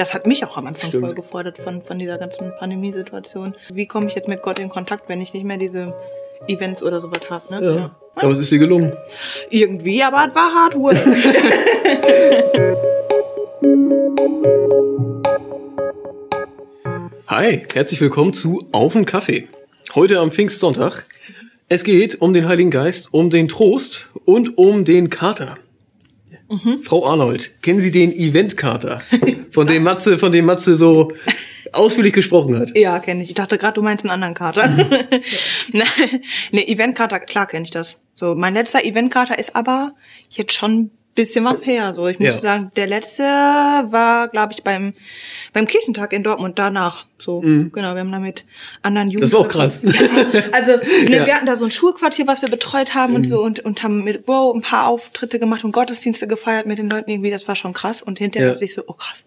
Das hat mich auch am Anfang Stimmt. voll gefordert von, von dieser ganzen Pandemiesituation. Wie komme ich jetzt mit Gott in Kontakt, wenn ich nicht mehr diese Events oder sowas habe? Ne? Ja. Aber es ist dir gelungen. Irgendwie, aber es war hard work. Hi, herzlich willkommen zu Auf den Kaffee. Heute am Pfingstsonntag. Es geht um den Heiligen Geist, um den Trost und um den Kater. Frau Arnold, kennen Sie den Eventkater, von dem Matze, von dem Matze so ausführlich gesprochen hat? ja, kenne ich. Ich dachte gerade, du meinst einen anderen Kater. ne, ne, Eventkater, klar kenne ich das. So, mein letzter Eventkater ist aber jetzt schon bisschen was her. So, ich muss Ja. sagen, der letzte war, glaube ich, beim, beim Kirchentag in Dortmund danach. So, genau, wir haben da mit anderen Jugendlichen. Mhm. Das war auch krass. Ja, also, ne, Ja. Mhm. wir hatten da so ein Schulquartier, was wir betreut haben und so und, und haben mit Bro ein paar Auftritte gemacht und Gottesdienste gefeiert mit den Leuten irgendwie. Das war schon krass. Und hinterher Ja. dachte ich so, oh krass,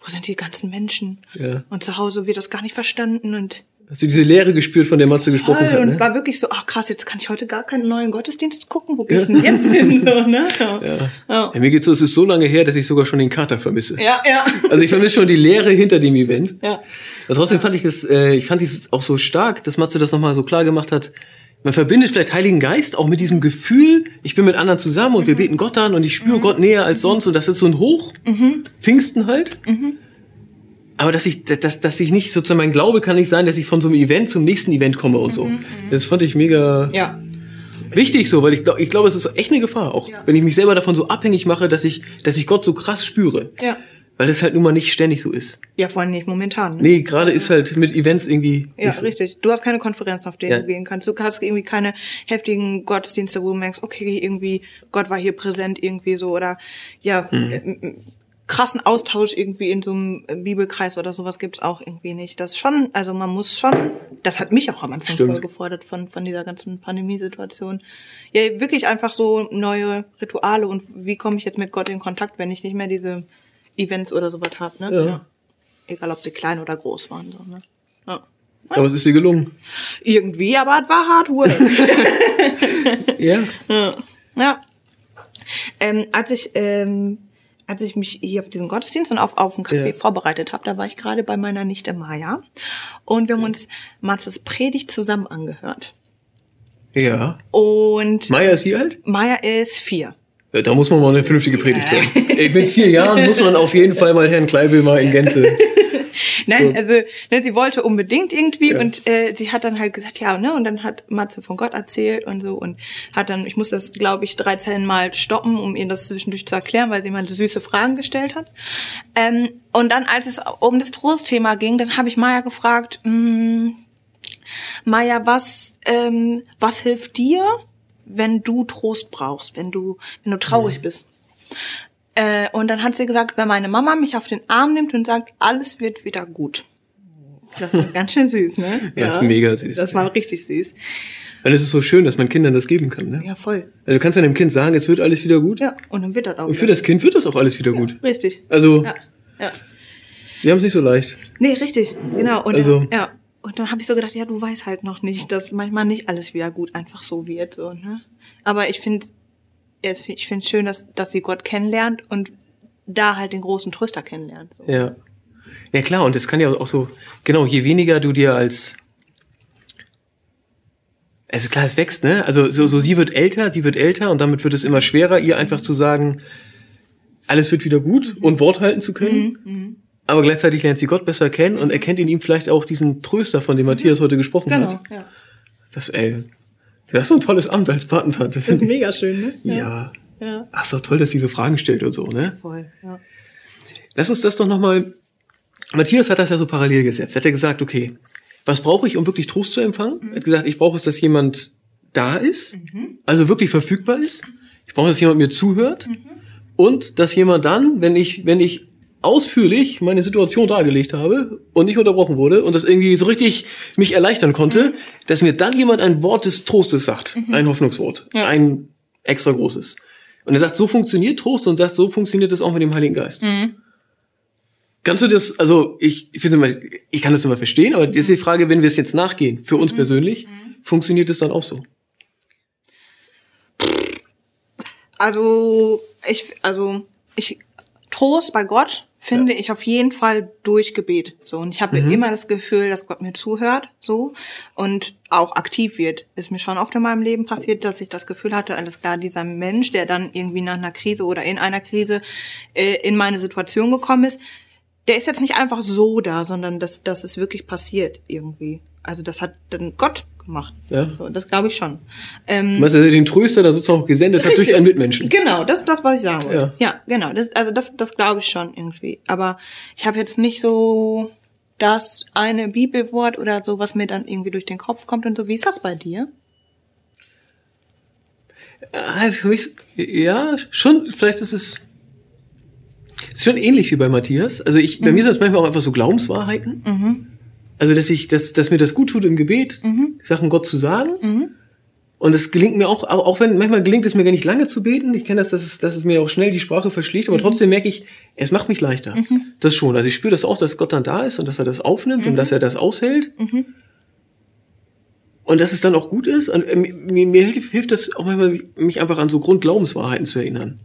wo sind die ganzen Menschen? Ja. Und zu Hause wird das gar nicht verstanden und Hast du diese Leere gespürt, von der Matze gesprochen hat? Und es Ne? war wirklich so, ach krass, jetzt kann ich heute gar keinen neuen Gottesdienst gucken. Wo gehe ich denn jetzt hin? So, ne? ja. Ja. Ja. Ja, mir geht's so, es ist so lange her, dass ich sogar schon den Kater vermisse. ja, ja. Also ich vermisse schon die Leere hinter dem Event. Ja. Aber trotzdem fand ich das, äh, ich fand es auch so stark, dass Matze das nochmal so klar gemacht hat. Man verbindet vielleicht Heiligen Geist auch mit diesem Gefühl, ich bin mit anderen zusammen und wir beten Gott an und ich spüre Gott näher als sonst und das ist so ein Hoch, Pfingsten halt. Aber dass ich, dass, dass ich nicht sozusagen, mein Glaube kann nicht sein, dass ich von so einem Event zum nächsten Event komme und so. Das fand ich mega Ja. wichtig so, weil ich glaube, ich glaube, es ist echt eine Gefahr, auch Ja. wenn ich mich selber davon so abhängig mache, dass ich, dass ich Gott so krass spüre. Ja. Weil es halt nun mal nicht ständig so ist. Ja, vor allem nicht momentan. Ne? Nee, gerade ist halt mit Events irgendwie. Ja, so. richtig. Du hast keine Konferenz, auf denen Ja. du gehen kannst. Du hast irgendwie keine heftigen Gottesdienste, wo du merkst, okay, irgendwie, Gott war hier präsent irgendwie so oder ja, Mhm. Äh, äh, krassen Austausch irgendwie in so einem Bibelkreis oder sowas gibt's auch irgendwie nicht. Das schon, also man muss schon, das hat mich auch am Anfang Stimmt. voll gefordert von, von dieser ganzen Pandemiesituation. Ja, wirklich einfach so neue Rituale und wie komme ich jetzt mit Gott in Kontakt, wenn ich nicht mehr diese Events oder sowas habe, ne? Ja. Egal, ob sie klein oder groß waren, so, ne? Ja. Aber es ist dir gelungen. Irgendwie, aber es war hard work. Ja. ja. Ähm, als ich ähm, als ich mich hier auf diesen Gottesdienst und auf auf den Kaffee Ja. vorbereitet habe, da war ich gerade bei meiner Nichte Maja und wir haben uns Matzes Predigt zusammen angehört. Ja. Und Maya ist hier halt? Maja ist vier. Ja, Da muss man mal eine vernünftige Predigt hören. Ey, Mit vier Jahren muss man auf jeden Fall mal Herrn Kleibel mal in Gänze. Nein, So. also ne, sie wollte unbedingt irgendwie Ja. und äh, sie hat dann halt gesagt, ja, ne, und dann hat Matze von Gott erzählt und so und hat dann, ich muss das, glaube ich, 13 Mal stoppen, um ihr das zwischendurch zu erklären, weil sie immer so süße Fragen gestellt hat. Ähm, und dann, als es um das Trostthema ging, dann habe ich Maya gefragt, mh, Maya, was, ähm, was hilft dir, wenn du Trost brauchst, wenn du, wenn du traurig bist? Äh, und dann hat sie gesagt, wenn meine Mama mich auf den Arm nimmt und sagt, alles wird wieder gut. Das war ganz schön süß, ne? Ja, ist mega süß. Das war richtig süß. Weil es ist so schön, dass man Kindern das geben kann. Ne? Ja, voll. Also du kannst ja dem Kind sagen, es wird alles wieder gut. Ja, und dann wird das auch. Und für das Kind wird das auch alles wieder gut. Richtig. Also, Ja. ja. wir haben es nicht so leicht. Nee, richtig. Genau. Und Also- ja. Und dann habe ich so gedacht, ja, du weißt halt noch nicht, dass manchmal nicht alles wieder gut einfach so wird. So, ne? Aber ich finde, ich finde es schön, dass, dass sie Gott kennenlernt und da halt den großen Tröster kennenlernt. So. Ja. Ja klar, und es kann ja auch so, genau, je weniger du dir als also klar, es wächst, ne? Also so, so sie wird älter, sie wird älter und damit wird es immer schwerer, ihr einfach zu sagen, alles wird wieder gut und Wort halten zu können. Aber gleichzeitig lernt sie Gott besser kennen und erkennt in ihm vielleicht auch diesen Tröster, von dem Matthias heute gesprochen Genau, hat. ja. Das, ey, das ist so ein tolles Amt als Patentante. Das ist mega schön, ne? Ja. Ja. Ach, ist doch toll, dass sie so Fragen stellt und so, ne? Voll, ja. Lass uns das doch nochmal. Matthias hat das ja so parallel gesetzt. Er hat ja gesagt, okay, was brauche ich, um wirklich Trost zu empfangen? Er hat gesagt, ich brauche es, dass jemand da ist, also wirklich verfügbar ist. Ich brauche, dass jemand mir zuhört und dass jemand dann, wenn ich, wenn ich ausführlich meine Situation dargelegt habe und nicht unterbrochen wurde und das irgendwie so richtig mich erleichtern konnte, dass mir dann jemand ein Wort des Trostes sagt, ein Hoffnungswort, Ja. ein extra großes. Und er sagt, so funktioniert Trost und sagt, so funktioniert es auch mit dem Heiligen Geist. Kannst du das, also ich, ich finde immer, ich kann das immer verstehen, aber jetzt die Frage, wenn wir es jetzt nachgehen, für uns persönlich, funktioniert es dann auch so? Also, ich, also, ich, Trost bei Gott finde ich auf jeden Fall durch Gebet. So und ich habe immer das Gefühl, dass Gott mir zuhört, so und auch aktiv wird. Ist mir schon oft in meinem Leben passiert, dass ich das Gefühl hatte, alles klar, dieser Mensch, der dann irgendwie nach einer Krise oder in einer Krise äh, in meine Situation gekommen ist, der ist jetzt nicht einfach so da, sondern das, das ist wirklich passiert irgendwie. Also das hat dann Gott gemacht. Ja. So, das glaube ich schon. Ähm, Du meinst, dass er den Tröster da sozusagen auch gesendet hat durch einen Mitmenschen. Genau, das ist das, was ich sagen wollte. Ja. Ja, genau. Das, also das, das glaube ich schon irgendwie. Aber ich habe jetzt nicht so das eine Bibelwort oder so, was mir dann irgendwie durch den Kopf kommt und so. Wie ist das bei dir? Ah, für mich, ja, schon, vielleicht ist es, ist schon ähnlich wie bei Matthias. Also ich, bei mir sind es manchmal auch einfach so Glaubenswahrheiten. Also, dass ich, dass, dass mir das gut tut im Gebet, Sachen Gott zu sagen. Und es gelingt mir auch, auch, wenn manchmal gelingt es mir gar nicht lange zu beten. Ich kenne das, dass es, dass es mir auch schnell die Sprache verschlägt, aber trotzdem merke ich, es macht mich leichter. Das schon. Also ich spüre das auch, dass Gott dann da ist und dass er das aufnimmt und dass er das aushält. Und dass es dann auch gut ist. Und äh, mir, mir hilft, hilft das auch manchmal, mich einfach an so Grundglaubenswahrheiten zu erinnern.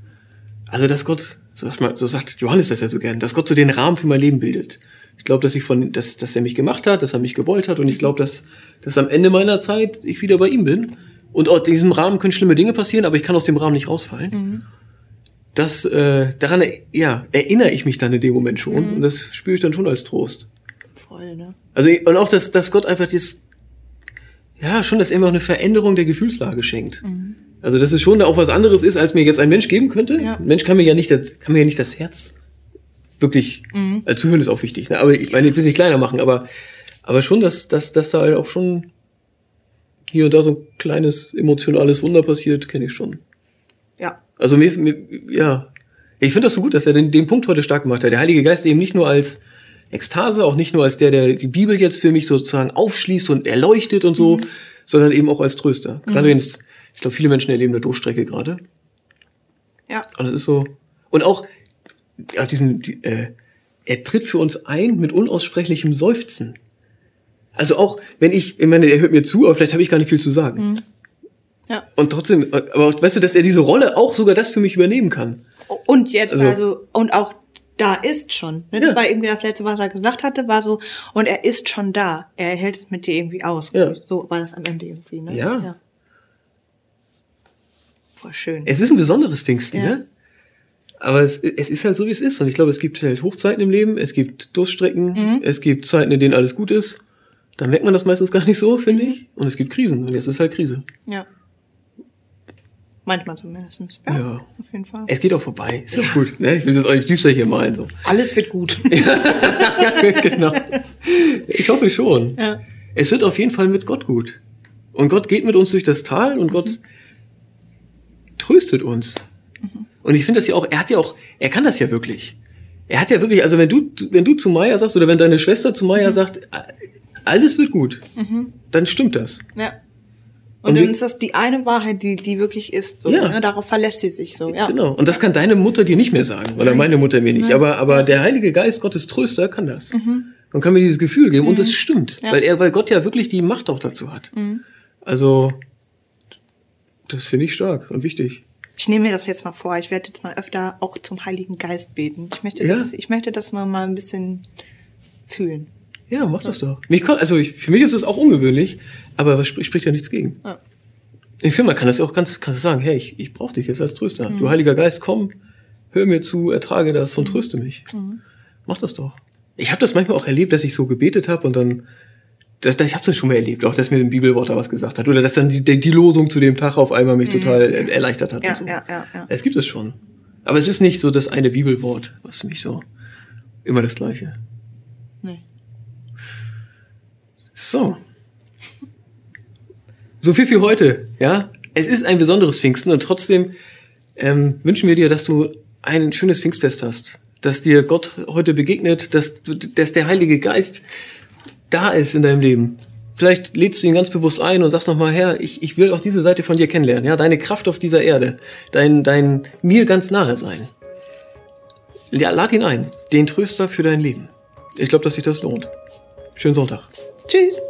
Also, dass Gott, so sagt, man, so sagt Johannes das ja so gern, dass Gott so den Rahmen für mein Leben bildet. Ich glaube, dass ich von, dass, dass er mich gemacht hat, dass er mich gewollt hat und ich glaube, dass, dass am Ende meiner Zeit ich wieder bei ihm bin. Und in diesem Rahmen können schlimme Dinge passieren, aber ich kann aus dem Rahmen nicht rausfallen. Das, äh, daran, ja, erinnere ich mich dann in dem Moment schon und das spüre ich dann schon als Trost. Voll, ne? Also und auch, dass, dass Gott einfach jetzt, ja, schon, dass er mir auch eine Veränderung der Gefühlslage schenkt. Also dass es schon auch was anderes ist, als mir jetzt ein Mensch geben könnte. Ja. Ein Mensch kann mir ja nicht das, kann mir ja nicht das Herz wirklich, also zuhören ist auch wichtig. Ne? Aber ich meine, ich will es nicht kleiner machen, aber, aber schon, dass, dass, dass da halt auch schon hier und da so ein kleines emotionales Wunder passiert, kenne ich schon. Ja. Also mir, mir ja, ich finde das so gut, dass er den, den Punkt heute stark gemacht hat. Der Heilige Geist eben nicht nur als Ekstase, auch nicht nur als der, der die Bibel jetzt für mich sozusagen aufschließt und erleuchtet und so, sondern eben auch als Tröster. Gerade wenn es, ich glaube, viele Menschen erleben eine Durchstrecke gerade. Ja. Und es ist so. Und auch, ja, diesen, die, äh, er tritt für uns ein mit unaussprechlichem Seufzen. Also auch, wenn ich, ich meine, er hört mir zu, aber vielleicht habe ich gar nicht viel zu sagen. Ja. Und trotzdem, aber auch, weißt du, dass er diese Rolle auch sogar das für mich übernehmen kann. Und jetzt Also- also, und auch da ist schon. Ne? Ja. Das war irgendwie das letzte, was er gesagt hatte, war so, und er ist schon da. Er hält es mit dir irgendwie aus. Ja. So war das am Ende irgendwie, ne? Ja. Voll schön. Es ist ein besonderes Pfingsten, Ja. ne? Aber es, es ist halt so, wie es ist. Und ich glaube, es gibt halt Hochzeiten im Leben, es gibt Durststrecken, Mhm. es gibt Zeiten, in denen alles gut ist. Da merkt man das meistens gar nicht so, finde Mhm. ich. Und es gibt Krisen. Und jetzt ist halt Krise. Ja. Manchmal zumindest. Ja, Ja. auf jeden Fall. Es geht auch vorbei. Ist ja auch gut. Ne? Ich will das auch nicht düster hier malen. So. Alles wird gut. genau. Ich hoffe schon. Ja. Es wird auf jeden Fall mit Gott gut. Und Gott geht mit uns durch das Tal und Gott tröstet uns. Und ich finde das ja auch, er hat ja auch, er kann das ja wirklich. Er hat ja wirklich, also wenn du, wenn du zu Maya sagst oder wenn deine Schwester zu Maya sagt, alles wird gut, dann stimmt das. Ja. Und Und, dann ist das die eine Wahrheit, die, die wirklich ist. So, Ja. ne? Darauf verlässt sie sich so. Ja. Genau. Und das kann deine Mutter dir nicht mehr sagen. Oder meine Mutter mir nicht. Aber, aber der Heilige Geist, Gottes Tröster, kann das. Und kann mir dieses Gefühl geben. Und es stimmt. Ja. Weil er, weil Gott ja wirklich die Macht auch dazu hat. Also, das finde ich stark und wichtig. Ich nehme mir das jetzt mal vor. Ich werde jetzt mal öfter auch zum Heiligen Geist beten. Ich möchte, Ja. das, ich möchte das mal, mal ein bisschen fühlen. Ja, mach das doch. Mich, also ich, für mich ist es auch ungewöhnlich, aber es spricht, spricht ja nichts gegen. Ja. Ich finde, man kann das ja auch ganz, kannst du sagen, hey, ich, ich brauche dich jetzt als Tröster. Du Heiliger Geist, komm, hör mir zu, ertrage das und tröste mich. Mach das doch. Ich habe das manchmal auch erlebt, dass ich so gebetet habe und dann, das, ich habe das schon mal erlebt, auch dass mir ein Bibelwort da was gesagt hat oder dass dann die, die, Losung zu dem Tag auf einmal mich total er- erleichtert hat Ja, und so. ja, ja, ja. Es gibt es schon. Aber es ist nicht so das eine Bibelwort, was mich so immer das gleiche. Nee. So. So viel für heute, ja. Es ist ein besonderes Pfingsten und trotzdem ähm, wünschen wir dir, dass du ein schönes Pfingstfest hast, dass dir Gott heute begegnet, dass, dass der Heilige Geist da ist in deinem Leben. Vielleicht lädst du ihn ganz bewusst ein und sagst nochmal, Herr, ich, ich will auch diese Seite von dir kennenlernen, ja, deine Kraft auf dieser Erde, dein, dein mir ganz nahe sein. Ja, lad ihn ein, den Tröster für dein Leben. Ich glaube, dass sich das lohnt. Schönen Sonntag. Tschüss.